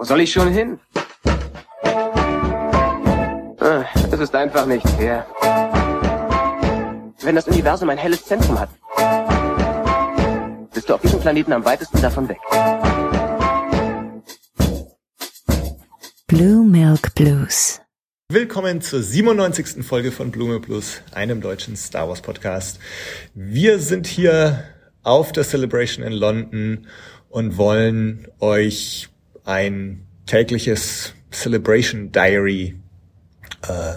Wo soll ich schon hin? Ah, Es ist einfach nicht fair. Wenn das Universum ein helles Zentrum hat, bist du auf diesem Planeten am weitesten davon weg. Blue Milk Blues. Willkommen zur 97. Folge von Blume Plus, einem deutschen Star Wars Podcast. Wir sind hier auf der Celebration in London und wollen euch ein tägliches Celebration Diary äh,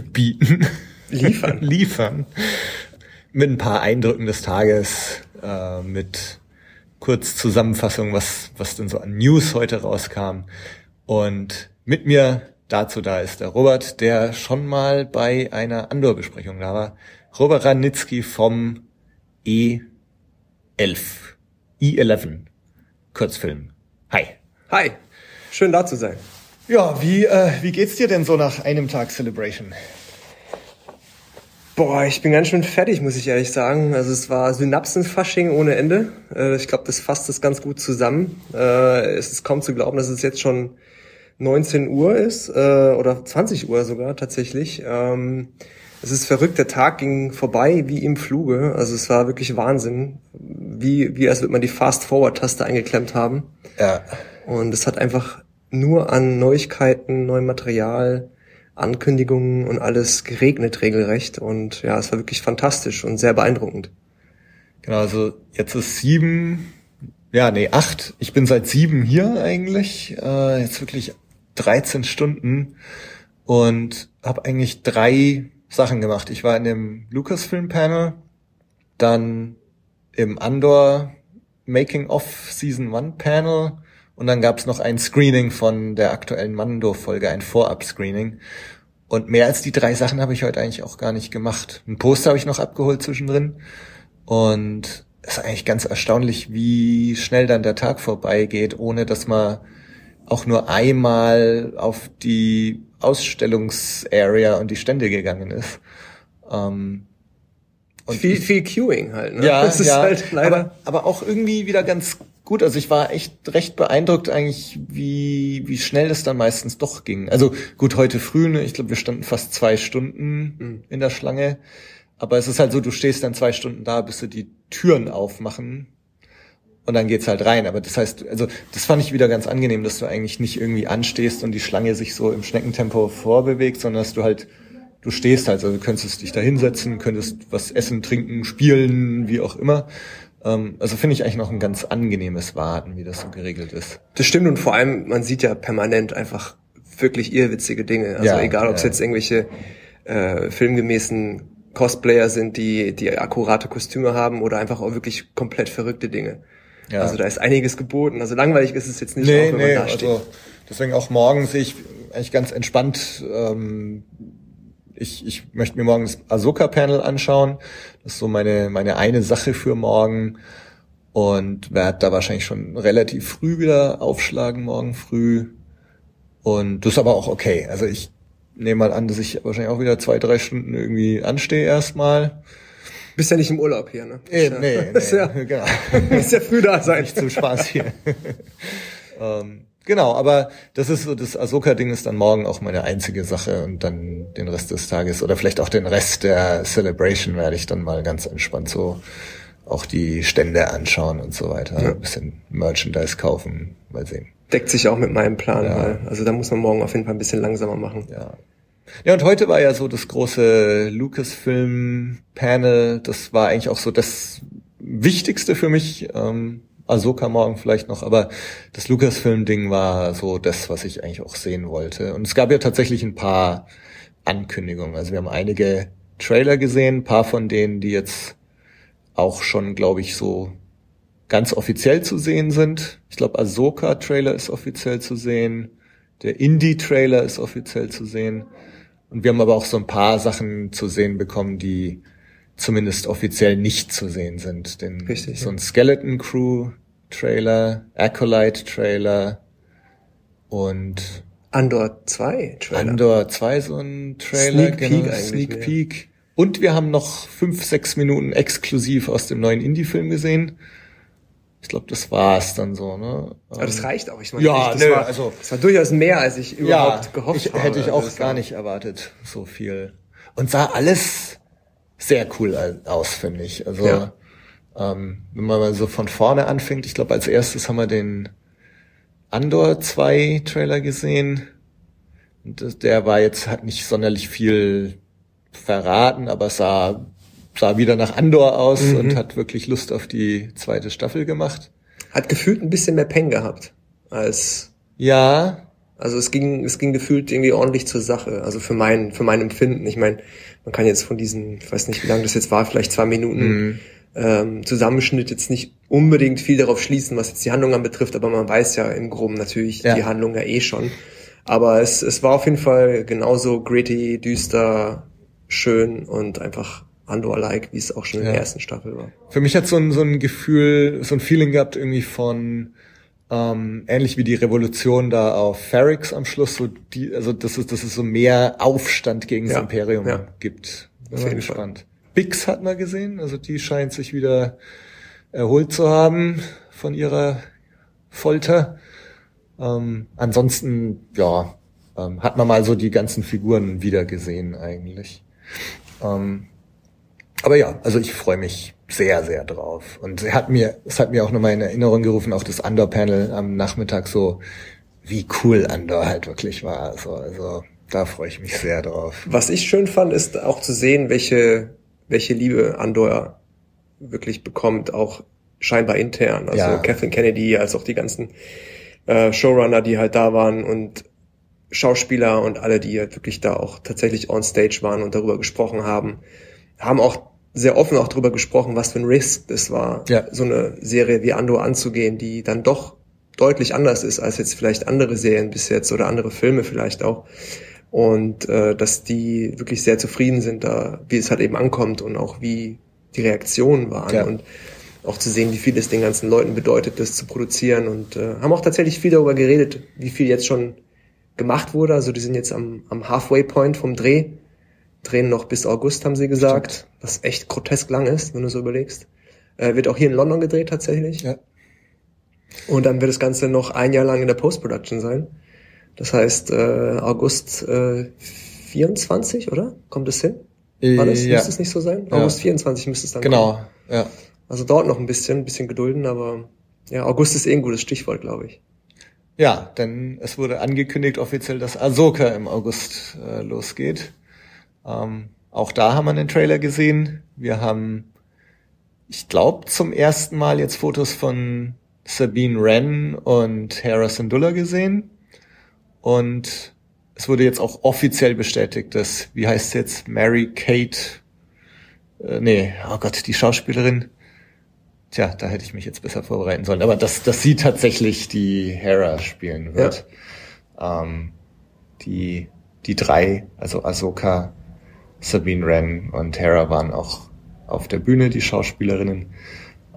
bieten. Liefern. Liefern. Mit ein paar Eindrücken des Tages, äh, mit kurz Zusammenfassung, was, was denn so an News heute rauskam. Und mit mir dazu da ist der Robert, der schon mal bei einer Andor-Besprechung da war. Robert Ranitzky vom E11. E11. Kurzfilm. Hi. Hi, schön da zu sein. Ja, wie, äh, wie geht's dir denn so nach einem Tag Celebration? Boah, ich bin ganz schön fertig, muss ich ehrlich sagen. Also es war Synapsenfasching ohne Ende. Äh, Ich glaube, das fasst das ganz gut zusammen. Äh, Es ist kaum zu glauben, dass es jetzt schon 19 Uhr ist äh, oder 20 Uhr sogar tatsächlich. Ähm, Es ist verrückt, der Tag ging vorbei wie im Fluge. Also es war wirklich Wahnsinn, wie, wie als würde man die Fast-Forward-Taste eingeklemmt haben. Ja. Und es hat einfach nur an Neuigkeiten, neuem Material, Ankündigungen und alles geregnet regelrecht. Und ja, es war wirklich fantastisch und sehr beeindruckend. Genau, also jetzt ist sieben, ja, nee, acht. Ich bin seit sieben hier eigentlich. Äh, jetzt wirklich 13 Stunden und habe eigentlich drei Sachen gemacht. Ich war in dem Lucasfilm-Panel, dann im Andor Making of Season 1 Panel und dann gab's noch ein Screening von der aktuellen Mando-Folge, ein Vorab-Screening. Und mehr als die drei Sachen habe ich heute eigentlich auch gar nicht gemacht. Ein Poster habe ich noch abgeholt zwischendrin. Und es ist eigentlich ganz erstaunlich, wie schnell dann der Tag vorbeigeht, ohne dass man auch nur einmal auf die Ausstellungsarea und die Stände gegangen ist. Ähm, und viel, viel Queuing halt. Ne? ja, das ist ja, halt leider. aber, aber auch irgendwie wieder ganz gut. Also ich war echt recht beeindruckt eigentlich, wie, wie schnell das dann meistens doch ging. Also gut, heute früh, ne, ich glaube, wir standen fast zwei Stunden Mhm. in der Schlange. Aber es ist halt so, du stehst dann zwei Stunden da, bis sie die Türen aufmachen. Und dann geht's halt rein. Aber das heißt, also das fand ich wieder ganz angenehm, dass du eigentlich nicht irgendwie anstehst und die Schlange sich so im Schneckentempo vorbewegt, sondern dass du halt, du stehst halt, also du könntest dich da hinsetzen, könntest was essen, trinken, spielen, wie auch immer. Ähm, Also finde ich eigentlich noch ein ganz angenehmes Warten, wie das so geregelt ist. Das stimmt und vor allem, man sieht ja permanent einfach wirklich irrwitzige Dinge. Also Ja, egal, ob es ja. jetzt irgendwelche äh, filmgemäßen Cosplayer sind, die, die akkurate Kostüme haben oder einfach auch wirklich komplett verrückte Dinge. Ja. Also da ist einiges geboten. Also langweilig ist es jetzt nicht, Nee, auch wenn nee, man da steht. also deswegen auch morgen sehe ich eigentlich ganz entspannt. Ähm, ich, ich möchte mir morgen das Ahsoka-Panel anschauen. Das ist so meine, meine eine Sache für morgen. Und werde da wahrscheinlich schon relativ früh wieder aufschlagen, morgen früh. Und das ist aber auch okay. Also ich nehme mal an, dass ich wahrscheinlich auch wieder zwei, drei Stunden irgendwie anstehe erstmal. Bist ja nicht im Urlaub hier, ne? Ja- nee, nee, Ist ja, genau. ist ja früh da sein. nicht zum Spaß hier. ähm, genau, aber das ist so, das Ahsoka-Ding ist dann morgen auch meine einzige Sache und dann den Rest des Tages oder vielleicht auch den Rest der Celebration werde ich dann mal ganz entspannt so auch die Stände anschauen und so weiter. Ja. Ein bisschen Merchandise kaufen, mal sehen. Deckt sich auch mit meinem Plan, Ja. weil, also da muss man morgen auf jeden Fall ein bisschen langsamer machen. Ja. Ja, und heute war ja so das große Lucasfilm-Panel. Das war eigentlich auch so das Wichtigste für mich. Ähm, Ahsoka morgen vielleicht noch, aber das Lucasfilm-Ding war so das, was ich eigentlich auch sehen wollte. Und es gab ja tatsächlich ein paar Ankündigungen. Also wir haben einige Trailer gesehen, ein paar von denen, die jetzt auch schon, glaube ich, so ganz offiziell zu sehen sind. Ich glaube, Ahsoka-Trailer ist offiziell zu sehen. Der Indie-Trailer ist offiziell zu sehen. Und wir haben aber auch so ein paar Sachen zu sehen bekommen, die zumindest offiziell nicht zu sehen sind. Den, Richtig, So ein Skeleton Crew Trailer, Acolyte Trailer und Andor 2 Trailer. Andor 2 so ein Trailer, Sneak genau, eigentlich Sneak mehr. Peek. Und wir haben noch fünf, sechs Minuten exklusiv aus dem neuen Indie-Film gesehen. Ich glaube, das war's dann so, ne? Aber das reicht auch. Ich meine, Ja, das, nö, war, also- das war durchaus mehr, als ich überhaupt ja, gehofft ich, habe. hätte ich Also auch das gar nicht erwartet, so viel. Und sah alles sehr cool aus, finde ich. Also Ja. ähm, wenn man mal so von vorne anfängt, ich glaube, als erstes haben wir den Andor 2 Trailer gesehen. Und der war jetzt, hat nicht sonderlich viel verraten, aber sah, sah wieder nach Andor aus Mhm. und hat wirklich Lust auf die zweite Staffel gemacht. Hat gefühlt ein bisschen mehr Peng gehabt als Ja, Also es ging, es ging gefühlt irgendwie ordentlich zur Sache. Also für mein, für mein Empfinden. Ich meine, man kann jetzt von diesen, ich weiß nicht, wie lange das jetzt war, vielleicht zwei Minuten Mhm. ähm, Zusammenschnitt jetzt nicht unbedingt viel darauf schließen, was jetzt die Handlung anbetrifft, aber man weiß ja im Groben natürlich Ja. die Handlung ja eh schon. Aber es, es war auf jeden Fall genauso gritty, düster, schön und einfach Andor-like, wie es auch schon in Ja. der ersten Staffel war. Für mich hat so ein, so ein Gefühl, so ein Feeling gehabt irgendwie von ähm, ähnlich wie die Revolution da auf Ferrix am Schluss, so die, also dass es, dass es so mehr Aufstand gegen das Ja, Imperium ja. gibt. Bin Auf jeden gespannt. Bix hat man gesehen, also die scheint sich wieder erholt zu haben von ihrer Folter. Ähm, ansonsten, ja, ähm, hat man mal so die ganzen Figuren wieder gesehen eigentlich. Ähm, aber ja, also ich freue mich sehr, sehr drauf. Und er hat mir, es hat mir auch nochmal in Erinnerung gerufen, auch das Andor-Panel am Nachmittag so, wie cool Andor halt wirklich war. Also, also da freue ich mich sehr drauf. Was ich schön fand, ist auch zu sehen, welche, welche Liebe Andor wirklich bekommt, auch scheinbar intern. Also Ja. Kathleen Kennedy, als auch die ganzen äh, Showrunner, die halt da waren und Schauspieler und alle, die halt wirklich da auch tatsächlich on stage waren und darüber gesprochen haben, haben auch sehr offen auch darüber gesprochen, was für ein Risk das war, Ja. so eine Serie wie Andor anzugehen, die dann doch deutlich anders ist als jetzt vielleicht andere Serien bis jetzt oder andere Filme vielleicht auch und äh, dass die wirklich sehr zufrieden sind da, wie es halt eben ankommt und auch wie die Reaktionen waren Ja. und auch zu sehen, wie viel es den ganzen Leuten bedeutet, das zu produzieren und äh, haben auch tatsächlich viel darüber geredet, wie viel jetzt schon gemacht wurde. Also die sind jetzt am, am Halfway Point vom Dreh, drehen noch bis August, haben sie gesagt, was echt grotesk lang ist, wenn du so überlegst. Äh, wird auch hier in London gedreht tatsächlich. Ja. Und dann wird das Ganze noch ein Jahr lang in der Post-Production sein. Das heißt, äh, August äh, 24, oder? Kommt es hin? War das? Äh, ja. Müsste es nicht so sein? Ja. August 24 müsste es dann kommen. Genau, ja. Also dauert noch ein bisschen, ein bisschen gedulden, aber ja, August ist eh ein gutes Stichwort, glaube ich. Ja, denn es wurde angekündigt offiziell, dass Ahsoka im August äh, losgeht. Ähm, auch da haben wir einen Trailer gesehen. Wir haben, ich glaube, zum ersten Mal jetzt Fotos von Sabine Wren und Hera Syndulla gesehen. Und es wurde jetzt auch offiziell bestätigt, dass, wie heißt jetzt, Mary Kate, äh, nee, oh Gott, die Schauspielerin, Tja, da hätte ich mich jetzt besser vorbereiten sollen. Aber dass, dass sie tatsächlich die Hera spielen wird. Ähm, die, die drei, also Ahsoka, Sabine Wren und Hera waren auch auf der Bühne, die Schauspielerinnen.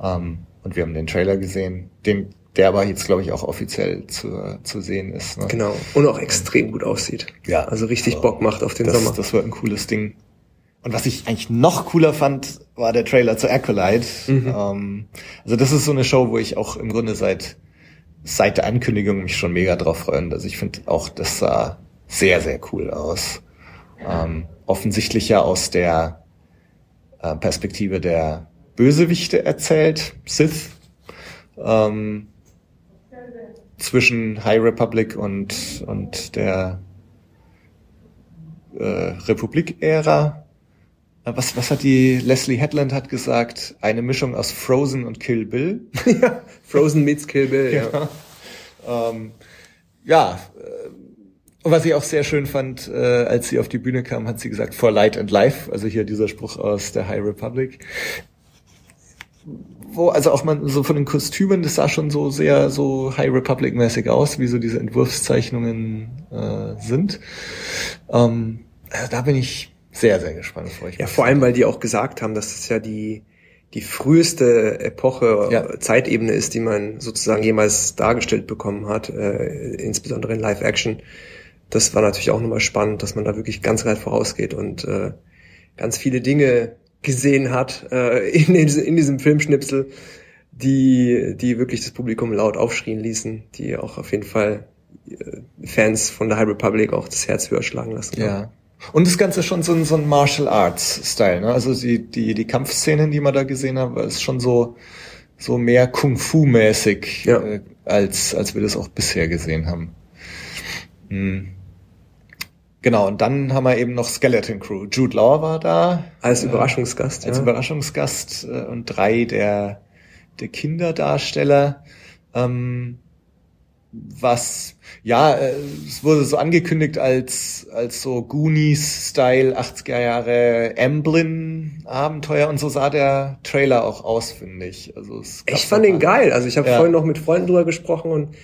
Ähm, und wir haben den Trailer gesehen, den, der aber jetzt, glaube ich, auch offiziell zu, zu sehen ist. Ne? Genau. Und auch extrem gut aussieht. Ja. Also richtig Also, Bock macht auf den das, Sommer. Das wird ein cooles Ding. Und was ich eigentlich noch cooler fand, war der Trailer zu Acolyte. Mhm. Ähm, also das ist so eine Show, wo ich auch im Grunde seit seit der Ankündigung mich schon mega drauf freue. Und Also ich finde auch, das sah sehr, sehr cool aus. Ähm, offensichtlich ja aus der äh, Perspektive der Bösewichte erzählt, Sith. Ähm, zwischen High Republic und, und der äh, Republik-Ära. Äh, Was, was hat die Leslie Headland hat gesagt? Eine Mischung aus Frozen und Kill Bill. ja. Frozen meets Kill Bill, ja. Ähm, ja, äh, und was ich auch sehr schön fand, äh, als sie auf die Bühne kam, hat sie gesagt, for light and life, also hier dieser Spruch aus der High Republic. Wo, also auch man so von den Kostümen, das sah schon so sehr so High Republic-mäßig aus, wie so diese Entwurfszeichnungen äh, sind. Ähm, äh, da bin ich sehr, sehr gespannt, freue ich Ja, vor allem, weil die auch gesagt haben, dass es ja die, die früheste Epoche, Ja. Zeitebene ist, die man sozusagen jemals dargestellt bekommen hat, äh, insbesondere in Live-Action. Das war natürlich auch nochmal spannend, dass man da wirklich ganz weit vorausgeht und äh, ganz viele Dinge gesehen hat äh, in, diesem, in diesem Filmschnipsel, die, die wirklich das Publikum laut aufschrien ließen, die auch auf jeden Fall äh, Fans von der High Republic auch das Herz höher schlagen lassen. Ja. Und das Ganze schon so ein, so ein Martial Arts Style, ne? Also die, die, die Kampfszenen, die man da gesehen hat, ist schon so, so mehr Kung Fu mäßig, Ja. äh, als, als wir das auch bisher gesehen haben. Hm. Genau, und dann haben wir eben noch Skeleton Crew. Jude Law war da. Als äh, Überraschungsgast, als ja. Überraschungsgast äh, und drei der, der Kinderdarsteller. Ähm, was, ja, äh, es wurde so angekündigt als, als so Goonies-Style 80er Jahre Amblin-Abenteuer und so sah der Trailer auch aus, finde ich. Also es Ich fand den geil. Also ich habe Ja. vorhin noch mit Freunden drüber gesprochen und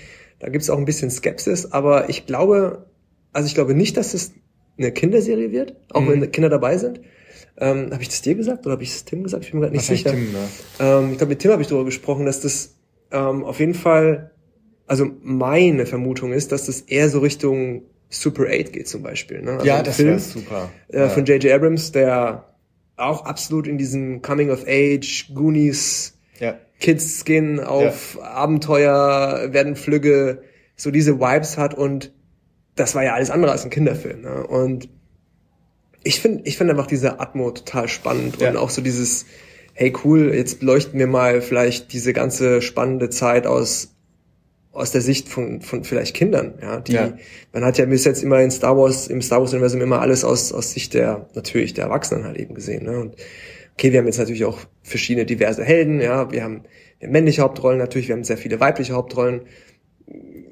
da gibt's auch ein bisschen Skepsis, aber ich glaube, also ich glaube nicht, dass es eine Kinderserie wird, auch Mhm. wenn Kinder dabei sind. Ähm, habe ich das dir gesagt oder habe ich es Tim gesagt? Ich bin mir gerade nicht Wahrscheinlich sicher. Tim, ne? Ähm, ich glaube, mit Tim habe ich darüber gesprochen, dass das ähm, auf jeden Fall, also meine Vermutung ist, dass das eher so Richtung Super 8 geht zum Beispiel. Ne? Also Ja, das Film, wäre super. äh, ja. von J.J. Abrams, der auch absolut in diesem Coming of Age, Goonies, ja. Kids gehen auf Abenteuer, werden Flügge, so diese Vibes hat und das war ja alles andere als ein Kinderfilm. Ne? Und ich finde ich finde einfach diese Atmo total spannend Ja. und auch so dieses, hey cool, jetzt beleuchten wir mal vielleicht diese ganze spannende Zeit aus aus der Sicht von, von vielleicht Kindern, ja, die, Ja. man hat ja bis jetzt immer in Star Wars, im Star Wars Universum immer alles aus, aus Sicht der, natürlich der Erwachsenen halt eben gesehen, ne, und okay, wir haben jetzt natürlich auch verschiedene diverse Helden, ja, wir haben, wir haben männliche Hauptrollen natürlich, wir haben sehr viele weibliche Hauptrollen.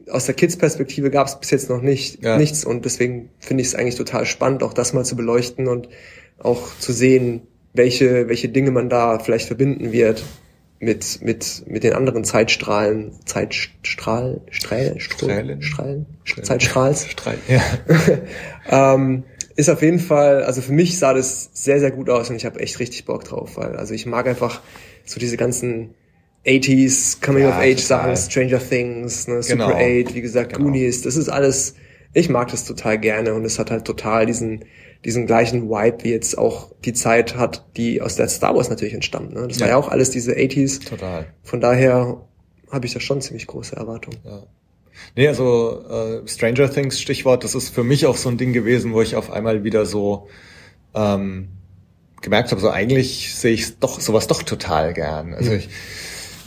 Aus der Kids-Perspektive gab es bis jetzt noch nicht Ja. nichts und deswegen finde ich es eigentlich total spannend, auch das mal zu beleuchten und auch zu sehen, welche, welche Dinge man da vielleicht verbinden wird mit, mit, mit den anderen Zeitstrahlen, Zeitstrahl, Strähl, Strählen. Strahlen, Zeitstrahls. Streit. Ja. Ähm, ist auf jeden Fall, also für mich sah das sehr, sehr gut aus und ich habe echt richtig Bock drauf, weil also ich mag einfach so diese ganzen 80s Coming Ja, of Age total. Sachen, Stranger Things, ne, Super Genau. 8, wie gesagt, Genau. Goonies, das ist alles, ich mag das total gerne und es hat halt total diesen diesen gleichen Vibe, wie jetzt auch die Zeit hat, die aus der Star Wars natürlich entstammt. Ne? Das war Ja. ja auch alles diese 80s. Total. Von daher habe ich da schon ziemlich große Erwartungen. Ja. Nee, also äh, Stranger Things Stichwort, das ist für mich auch so ein Ding gewesen, wo ich auf einmal wieder so ähm, gemerkt habe, so eigentlich sehe ich doch sowas doch total gern. Also ich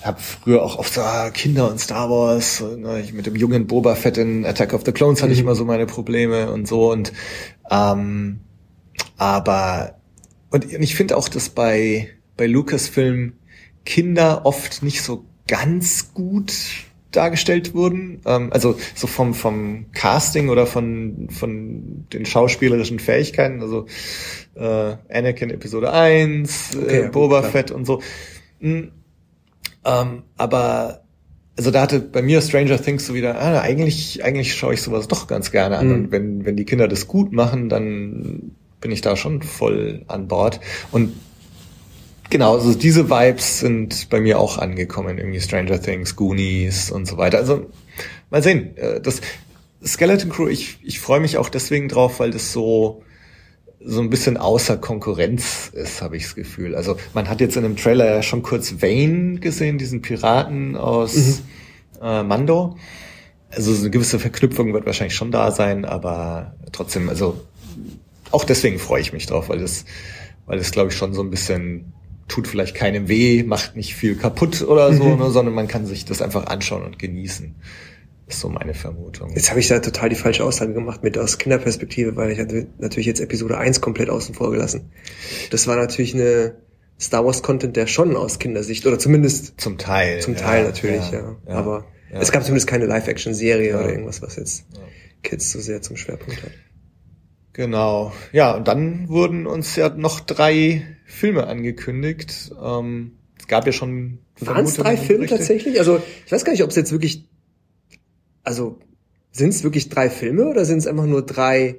habe früher auch oft so ah, Kinder und Star Wars, ne, ich mit dem jungen Boba Fett in Attack of the Clones hatte ich immer so meine Probleme und so und ähm, aber und ich finde auch, dass bei bei Lucasfilm Kinder oft nicht so ganz gut dargestellt wurden. Ähm, also so vom, vom Casting oder von, von den schauspielerischen Fähigkeiten. Also äh, Anakin Episode 1, Okay, äh, ja, gut, Boba klar. Fett und so. Mm, ähm, aber also da hatte bei mir Stranger Things so wieder, ah, eigentlich, eigentlich schaue ich sowas doch ganz gerne an. Mhm. Und wenn, wenn die Kinder das gut machen, dann bin ich da schon voll an Bord. Und Genau, also diese Vibes sind bei mir auch angekommen, irgendwie Stranger Things, Goonies und so weiter. Also mal sehen. äh, Das Skeleton Crew, ich, ich freue mich auch deswegen drauf, weil das so so ein bisschen außer Konkurrenz ist, habe ich das Gefühl. Also man hat jetzt in dem Trailer ja schon kurz Vane gesehen, diesen Piraten aus äh, Mando. Also so eine gewisse Verknüpfung wird wahrscheinlich schon da sein, aber trotzdem, also auch deswegen freue ich mich drauf, weil das, weil das glaube ich schon so ein bisschen tut vielleicht keinem weh, macht nicht viel kaputt oder so, ne, sondern man kann sich das einfach anschauen und genießen. Ist so meine Vermutung. Jetzt habe ich da total die falsche Aussage gemacht mit aus Kinderperspektive, weil ich hatte natürlich jetzt Episode 1 komplett außen vor gelassen. Das war natürlich eine Star Wars Content, der schon aus Kindersicht oder zumindest Zum Teil. zum ja, Teil natürlich, ja. Aber ja. es gab zumindest keine Live-Action-Serie Ja. oder irgendwas, was jetzt Ja. Kids so sehr zum Schwerpunkt hat. Genau. Ja, und dann wurden uns ja noch drei Filme angekündigt. Ähm, es gab ja schon Waren es drei Filme tatsächlich? Also ich weiß gar nicht, ob es jetzt wirklich, also sind es wirklich drei Filme oder sind es einfach nur drei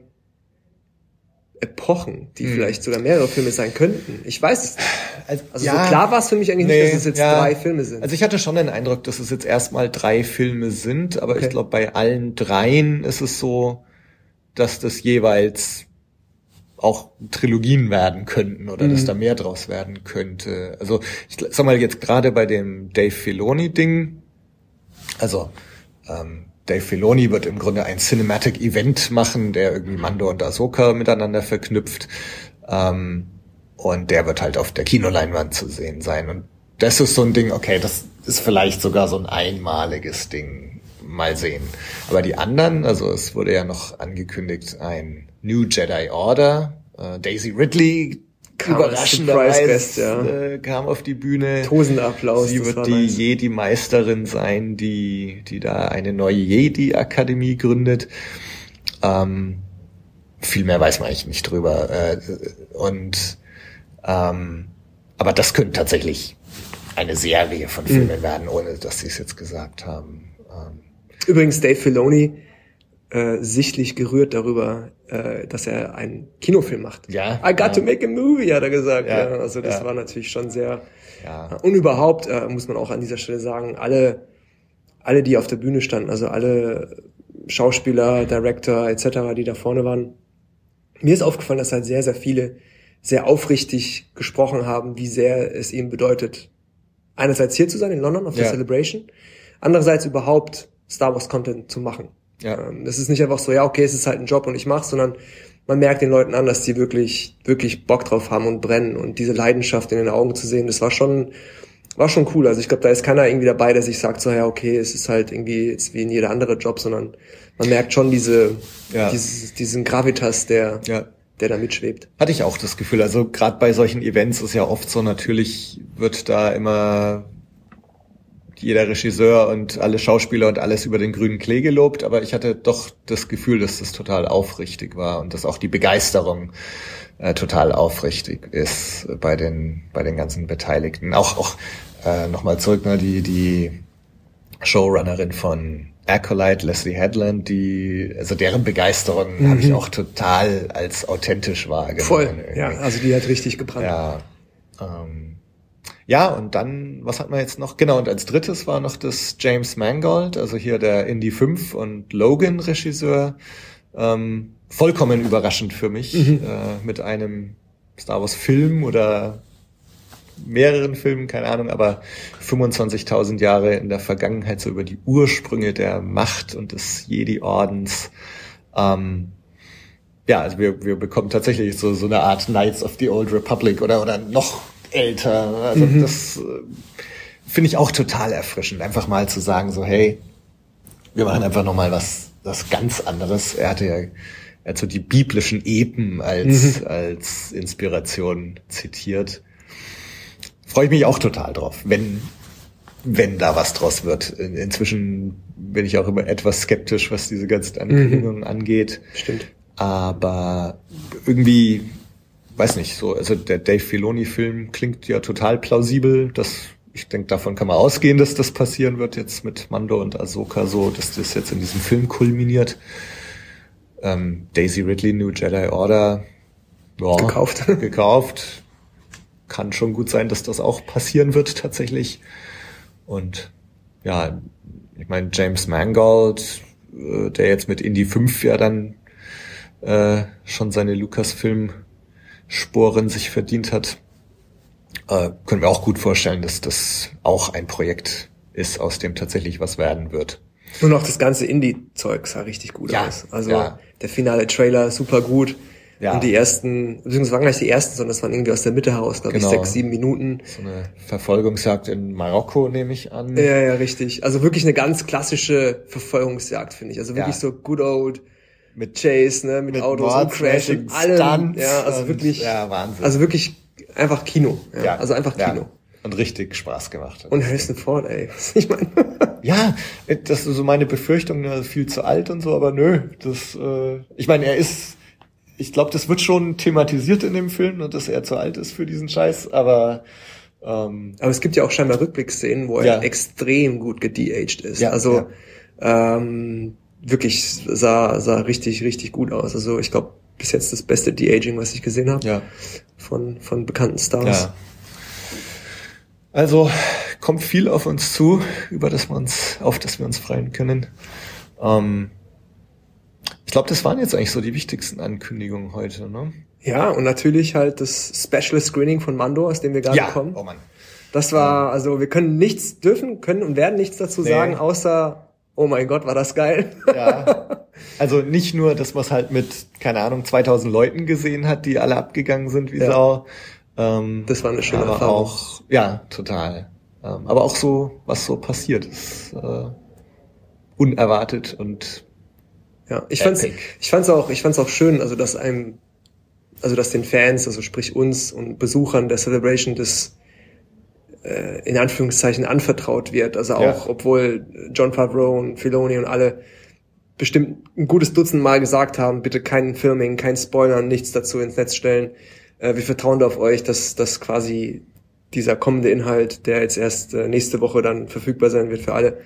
Epochen, die Hm. vielleicht sogar mehrere Filme sein könnten? Ich weiß es nicht. Also, Also ja, so klar war es für mich eigentlich nee, nicht, dass es jetzt ja. drei Filme sind. Also ich hatte schon den Eindruck, dass es jetzt erstmal drei Filme sind, aber Okay. ich glaube, bei allen dreien ist es so, dass das jeweils auch Trilogien werden könnten oder mhm. dass da mehr draus werden könnte. Also ich sag mal jetzt gerade bei dem Dave Filoni Ding, also ähm, Dave Filoni wird im Grunde ein Cinematic Event machen, der irgendwie Mando und Ahsoka miteinander verknüpft. Ähm, und der wird halt auf der Kinoleinwand zu sehen sein. Und das ist so ein Ding, okay, das ist vielleicht sogar so ein einmaliges Ding. Mal sehen. Aber die anderen, also es wurde ja noch angekündigt, ein New Jedi Order. Äh, Daisy Ridley kam überraschenderweise ja. äh, kam auf die Bühne. Tosenapplaus. Sie wird die nice. Jedi-Meisterin sein, die, die da eine neue Jedi-Akademie gründet. Ähm, viel mehr weiß man eigentlich nicht drüber. Äh, und ähm, aber das könnte tatsächlich eine Serie von Filmen mhm. werden, ohne dass sie es jetzt gesagt haben. Ähm, Übrigens Dave Filoni äh, sichtlich gerührt darüber, äh, dass er einen Kinofilm macht. Ja. I got ja. to make a movie, hat er gesagt. Ja, ja also das ja. war natürlich schon sehr. Ja. Und überhaupt äh, muss man auch an dieser Stelle sagen, alle, alle, die auf der Bühne standen, also alle Schauspieler, Director etc., die da vorne waren, mir ist aufgefallen, dass halt sehr, sehr viele sehr aufrichtig gesprochen haben, wie sehr es ihm bedeutet, einerseits hier zu sein in London auf der Celebration, andererseits überhaupt Star Wars Content zu machen. Ja. Ähm, das ist nicht einfach so, ja, okay, es ist halt ein Job und ich mach's, sondern man merkt den Leuten an, dass die wirklich, wirklich Bock drauf haben und brennen und diese Leidenschaft in den Augen zu sehen, das war schon, war schon cool. Also ich glaube, da ist keiner irgendwie dabei, der sich sagt so, ja, okay, es ist halt irgendwie jetzt wie in jeder andere Job, sondern man merkt schon diese, ja. dieses, diesen Gravitas, der, ja. der da mitschwebt. Hatte ich auch das Gefühl. Also gerade bei solchen Events ist ja oft so, natürlich wird da immer jeder Regisseur und alle Schauspieler und alles über den grünen Klee gelobt, aber ich hatte doch das Gefühl, dass das total aufrichtig war und dass auch die Begeisterung äh, total aufrichtig ist bei den bei den ganzen Beteiligten. Auch auch äh, nochmal zurück, ne, die die Showrunnerin von Acolyte, Leslie Headland, die, also deren Begeisterung mhm. habe ich auch total als authentisch wahrgenommen. Voll, irgendwie. ja, also die hat richtig gebrannt. Ja, ähm, ja, und dann, was hat man jetzt noch? Genau, und als drittes war noch das James Mangold, also hier der Indie 5 und Logan Regisseur. Ähm, vollkommen überraschend für mich, mhm. äh, mit einem Star Wars Film oder mehreren Filmen, keine Ahnung, aber 25.000 Jahre in der Vergangenheit so über die Ursprünge der Macht und des Jedi-Ordens. Ähm, ja, also wir, wir bekommen tatsächlich so, so eine Art Knights of the Old Republic oder, oder noch älter. Also mhm. das äh, finde ich auch total erfrischend, einfach mal zu sagen, so hey, wir machen einfach noch mal was, was ganz anderes. Er hatte ja er hat so die biblischen Epen als, mhm. als Inspiration zitiert. Freue ich mich auch total drauf, wenn, wenn da was draus wird. Inzwischen bin ich auch immer etwas skeptisch, was diese ganzen Ankündigungen mhm. angeht. Stimmt. Aber irgendwie weiß nicht, so, also der Dave Filoni-Film klingt ja total plausibel. Das, ich denke, davon kann man ausgehen, dass das passieren wird jetzt mit Mando und Ahsoka so, dass das jetzt in diesem Film kulminiert. Ähm, Daisy Ridley, New Jedi Order, ja, gekauft. gekauft. Kann schon gut sein, dass das auch passieren wird tatsächlich. Und ja, ich meine, James Mangold, äh, der jetzt mit Indie 5 ja dann äh, schon seine Lucasfilm Sporen sich verdient hat, äh, können wir auch gut vorstellen, dass das auch ein Projekt ist, aus dem tatsächlich was werden wird. Und auch das ganze Indie-Zeug sah richtig gut ja, aus. Also ja. der finale Trailer super gut. Ja. Und die ersten, beziehungsweise waren gleich die ersten, sondern es waren irgendwie aus der Mitte heraus, glaube genau. ich, sechs, sieben Minuten. So eine Verfolgungsjagd in Marokko, nehme ich an. Ja, ja, richtig. Also wirklich eine ganz klassische Verfolgungsjagd, finde ich. Also wirklich ja. so good old mit Chase, ne, mit, mit Autos und Crash und allem. Ja, also wirklich, ja, Wahnsinn. Also wirklich einfach Kino. Ja, ja also einfach Kino. Ja. Und richtig Spaß gemacht. Und Harrison Ford, ey. Ich meine. ja, das ist so meine Befürchtung, ne, viel zu alt und so, aber nö, das, äh, ich meine, er ist, ich glaube, das wird schon thematisiert in dem Film, und dass er zu alt ist für diesen Scheiß, aber ähm, aber es gibt ja auch scheinbar Rückblickszenen, wo er ja. extrem gut gedeaged ist. Ja, also ja. Ähm, wirklich sah, sah richtig, richtig gut aus. Also ich glaube, bis jetzt das beste De-Aging, was ich gesehen habe. Ja. Von, von bekannten Stars. Ja. Also kommt viel auf uns zu, über das wir uns, auf das wir uns freuen können. Ähm, ich glaube, das waren jetzt eigentlich so die wichtigsten Ankündigungen heute, ne? Ja, und natürlich halt das Special Screening von Mando, aus dem wir gerade Ja, kommen. oh Mann. Das war, also wir können nichts, dürfen, können und werden nichts dazu Nee. sagen, außer, oh mein Gott, war das geil. Ja. Also nicht nur, dass man es halt mit, keine Ahnung, 2000 Leuten gesehen hat, die alle abgegangen sind wie Ja. Sau. Ähm, Das war eine schöne aber Erfahrung. auch, ja, total. Ähm, aber auch so, was so passiert ist, äh, unerwartet und Ja, ich fand's, Epic. ich fand's auch, ich fand's auch schön, also dass einem, also dass den Fans, also sprich uns und Besuchern der Celebration das äh, in Anführungszeichen anvertraut wird. Also auch, Ja. obwohl John Favreau und Filoni und alle bestimmt ein gutes Dutzend Mal gesagt haben, bitte kein Filming, kein Spoilern, nichts dazu ins Netz stellen. Äh, wir vertrauen da auf euch, dass, dass quasi dieser kommende Inhalt, der jetzt erst äh, nächste Woche dann verfügbar sein wird für alle,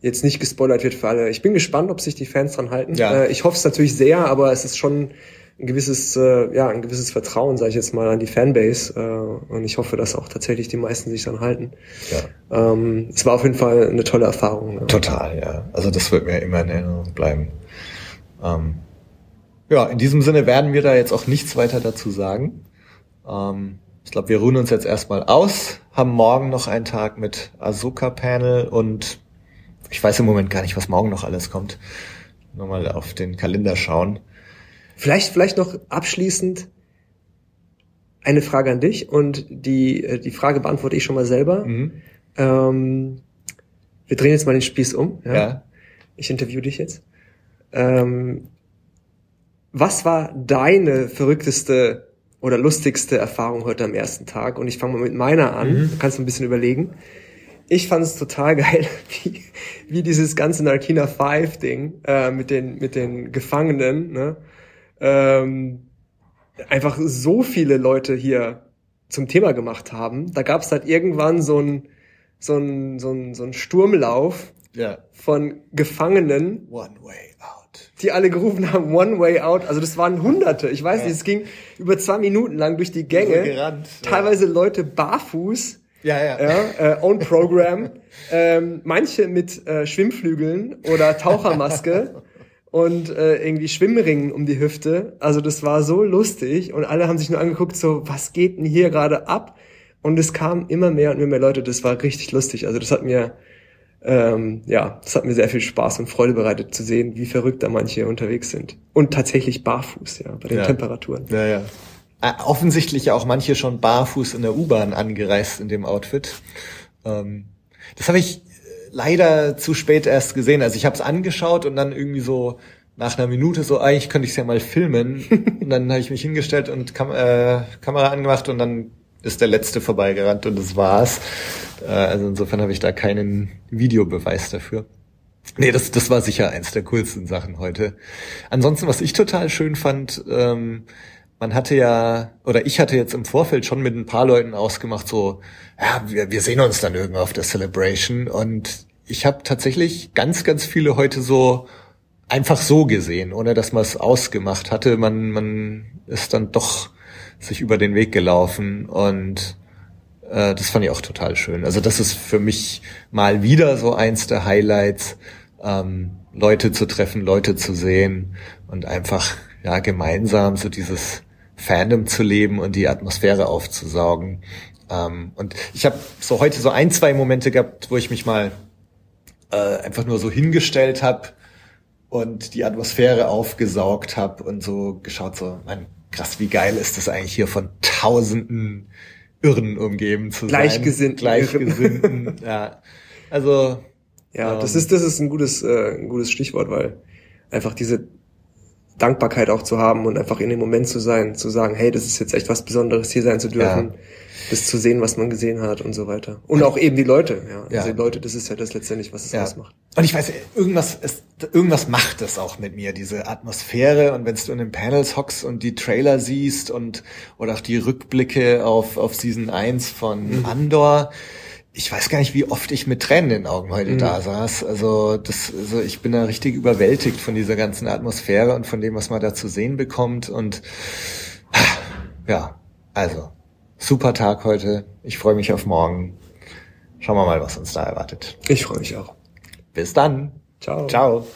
jetzt nicht gespoilert wird für alle. Ich bin gespannt, ob sich die Fans dran halten. Ja. Äh, ich hoffe es natürlich sehr, aber es ist schon ein gewisses, äh, ja, ein gewisses Vertrauen, sage ich jetzt mal, an die Fanbase. Äh, und ich hoffe, dass auch tatsächlich die meisten sich dran halten. ja. Ähm, es war auf jeden Fall eine tolle Erfahrung. Ne? Total, ja. Also das wird mir immer in Erinnerung bleiben. Ähm, ja, in diesem Sinne werden wir da jetzt auch nichts weiter dazu sagen. Ähm, ich glaube, wir ruhen uns jetzt erstmal aus, haben morgen noch einen Tag mit Ahsoka-Panel und ich weiß im Moment gar nicht, was morgen noch alles kommt. Nochmal auf den Kalender schauen. Vielleicht, vielleicht noch abschließend eine Frage an dich und die, äh, die Frage beantworte ich schon mal selber. Mhm. Ähm, wir drehen jetzt mal den Spieß um. Ja? Ja. Ich interview dich jetzt. Ähm, was war deine verrückteste oder lustigste Erfahrung heute am ersten Tag? Und ich fange mal mit meiner an. Mhm. Du kannst ein bisschen überlegen. Ich fand es total geil, wie, wie dieses ganze Narkina 5 Ding äh, mit den mit den Gefangenen, ne? Ähm, einfach so viele Leute hier zum Thema gemacht haben. Da gab es halt irgendwann so ein so ein so ein so ein Sturmlauf Ja. von Gefangenen, One way out. die alle gerufen haben One Way Out. Also das waren Hunderte. Ich weiß Ja. nicht, es ging über zwei Minuten lang durch die Gänge. So gerannt, ja. Teilweise Leute barfuß. Ja, ja. Ja, äh, Own Program. ähm, manche mit äh, Schwimmflügeln oder Tauchermaske und äh, irgendwie Schwimmringen um die Hüfte. Also das war so lustig und alle haben sich nur angeguckt, so was geht denn hier gerade ab? Und es kamen immer mehr und immer mehr Leute. Das war richtig lustig. Also das hat mir ähm, ja, das hat mir sehr viel Spaß und Freude bereitet zu sehen, wie verrückt da manche unterwegs sind. Und tatsächlich barfuß, ja, bei den Ja. Temperaturen. Ja, ja. Äh, Offensichtlich ja auch manche schon barfuß in der U-Bahn angereist in dem Outfit. Ähm, das habe ich leider zu spät erst gesehen. Also ich habe es angeschaut und dann irgendwie so nach einer Minute so, eigentlich könnte ich es ja mal filmen. und dann habe ich mich hingestellt und Kam äh, Kamera angemacht und dann ist der letzte vorbeigerannt und das war's. Äh, also insofern habe ich da keinen Videobeweis dafür. Nee, das, das war sicher eins der coolsten Sachen heute. Ansonsten, was ich total schön fand, ähm, man hatte ja, oder ich hatte jetzt im Vorfeld schon mit ein paar Leuten ausgemacht, so, ja, wir, wir sehen uns dann irgendwann auf der Celebration. Und ich habe tatsächlich ganz, ganz viele heute so einfach so gesehen, ohne dass man es ausgemacht hatte. Man, man ist dann doch sich über den Weg gelaufen und äh, das fand ich auch total schön. Also das ist für mich mal wieder so eins der Highlights, ähm, Leute zu treffen, Leute zu sehen und einfach ja gemeinsam so dieses Fandom zu leben und die Atmosphäre aufzusaugen. Ähm, und ich habe so heute so ein, zwei Momente gehabt, wo ich mich mal äh, einfach nur so hingestellt habe und die Atmosphäre aufgesaugt habe und so geschaut, so, man, krass, wie geil ist das eigentlich hier von tausenden Irren umgeben zu sein. Gleichgesinnten Gleichgesinnten, ja. Also, Ja, Ähm. das ist, das ist ein gutes, äh, ein gutes Stichwort, weil einfach diese Dankbarkeit auch zu haben und einfach in dem Moment zu sein, zu sagen, hey, das ist jetzt echt was Besonderes, hier sein zu dürfen, Ja. das zu sehen, was man gesehen hat und so weiter. Und auch eben die Leute, ja. Ja. Also die Leute, das ist ja das letztendlich, was es ja. ausmacht. Und ich weiß, irgendwas, ist, irgendwas macht es auch mit mir, diese Atmosphäre. Und wenn du in den Panels hockst und die Trailer siehst und oder auch die Rückblicke auf, auf Season 1 von Mhm. Andor, ich weiß gar nicht, wie oft ich mit Tränen in den Augen heute Mhm. da saß. Also das, also ich bin da richtig überwältigt von dieser ganzen Atmosphäre und von dem, was man da zu sehen bekommt. Und ja, also super Tag heute. Ich freue mich auf morgen. Schauen wir mal, was uns da erwartet. Ich freue mich auch. Bis dann. Ciao. Ciao.